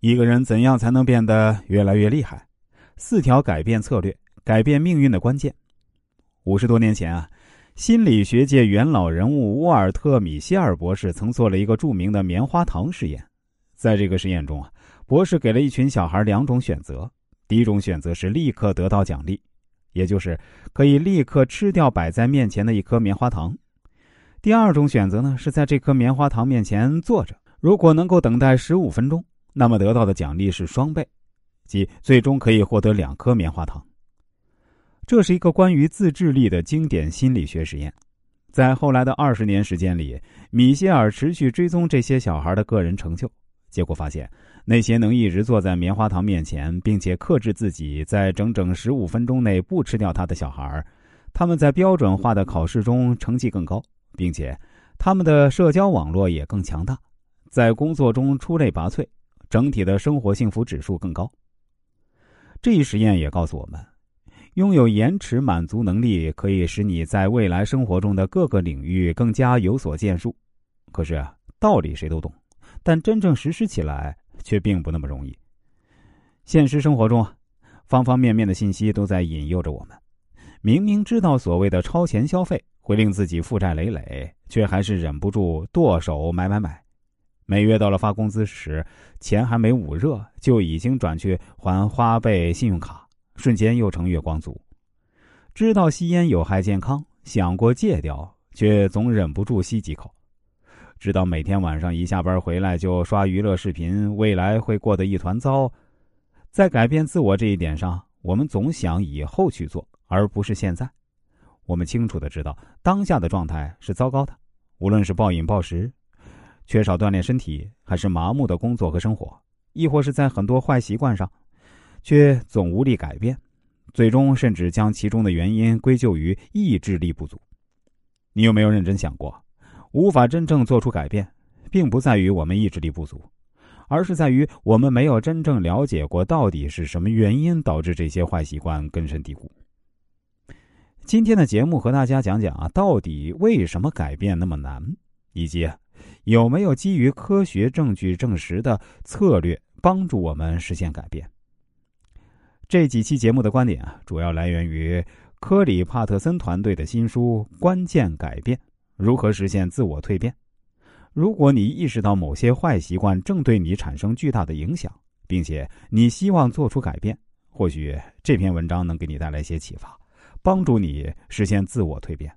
一个人怎样才能变得越来越厉害？四条改变策略，改变命运的关键。五十多年前啊，心理学界元老人物沃尔特·米歇尔博士曾做了一个著名的棉花糖实验。在这个实验中啊，博士给了一群小孩两种选择：第一种选择是立刻得到奖励，也就是可以立刻吃掉摆在面前的一颗棉花糖；第二种选择呢，是在这颗棉花糖面前坐着，如果能够等待十五分钟。那么得到的奖励是双倍，即最终可以获得两颗棉花糖。这是一个关于自制力的经典心理学实验。在后来的二十年时间里，米歇尔持续追踪这些小孩的个人成就，结果发现，那些能一直坐在棉花糖面前，并且克制自己在整整十五分钟内不吃掉它的小孩，他们在标准化的考试中成绩更高，并且他们的社交网络也更强大，在工作中出类拔萃。整体的生活幸福指数更高。这一实验也告诉我们，拥有延迟满足能力可以使你在未来生活中的各个领域更加有所建树。可是道理谁都懂，但真正实施起来却并不那么容易。现实生活中，方方面面的信息都在引诱着我们。明明知道所谓的超前消费会令自己负债累累，却还是忍不住剁手买买买。每月到了发工资时，钱还没捂热，就已经转去还花呗、信用卡，瞬间又成月光族。知道吸烟有害健康，想过戒掉，却总忍不住吸几口。知道每天晚上一下班回来就刷娱乐视频，未来会过得一团糟。在改变自我这一点上，我们总想以后去做，而不是现在。我们清楚的知道，当下的状态是糟糕的，无论是暴饮暴食。缺少锻炼身体，还是麻木的工作和生活，亦或是在很多坏习惯上，却总无力改变，最终甚至将其中的原因归咎于意志力不足。你有没有认真想过，无法真正做出改变，并不在于我们意志力不足，而是在于我们没有真正了解过到底是什么原因导致这些坏习惯根深蒂固。今天的节目和大家讲讲啊，到底为什么改变那么难，以及。有没有基于科学证据证实的策略帮助我们实现改变？这几期节目的观点啊，主要来源于科里帕特森团队的新书《关键改变：如何实现自我蜕变》。如果你意识到某些坏习惯正对你产生巨大的影响，并且你希望做出改变，或许这篇文章能给你带来一些启发，帮助你实现自我蜕变。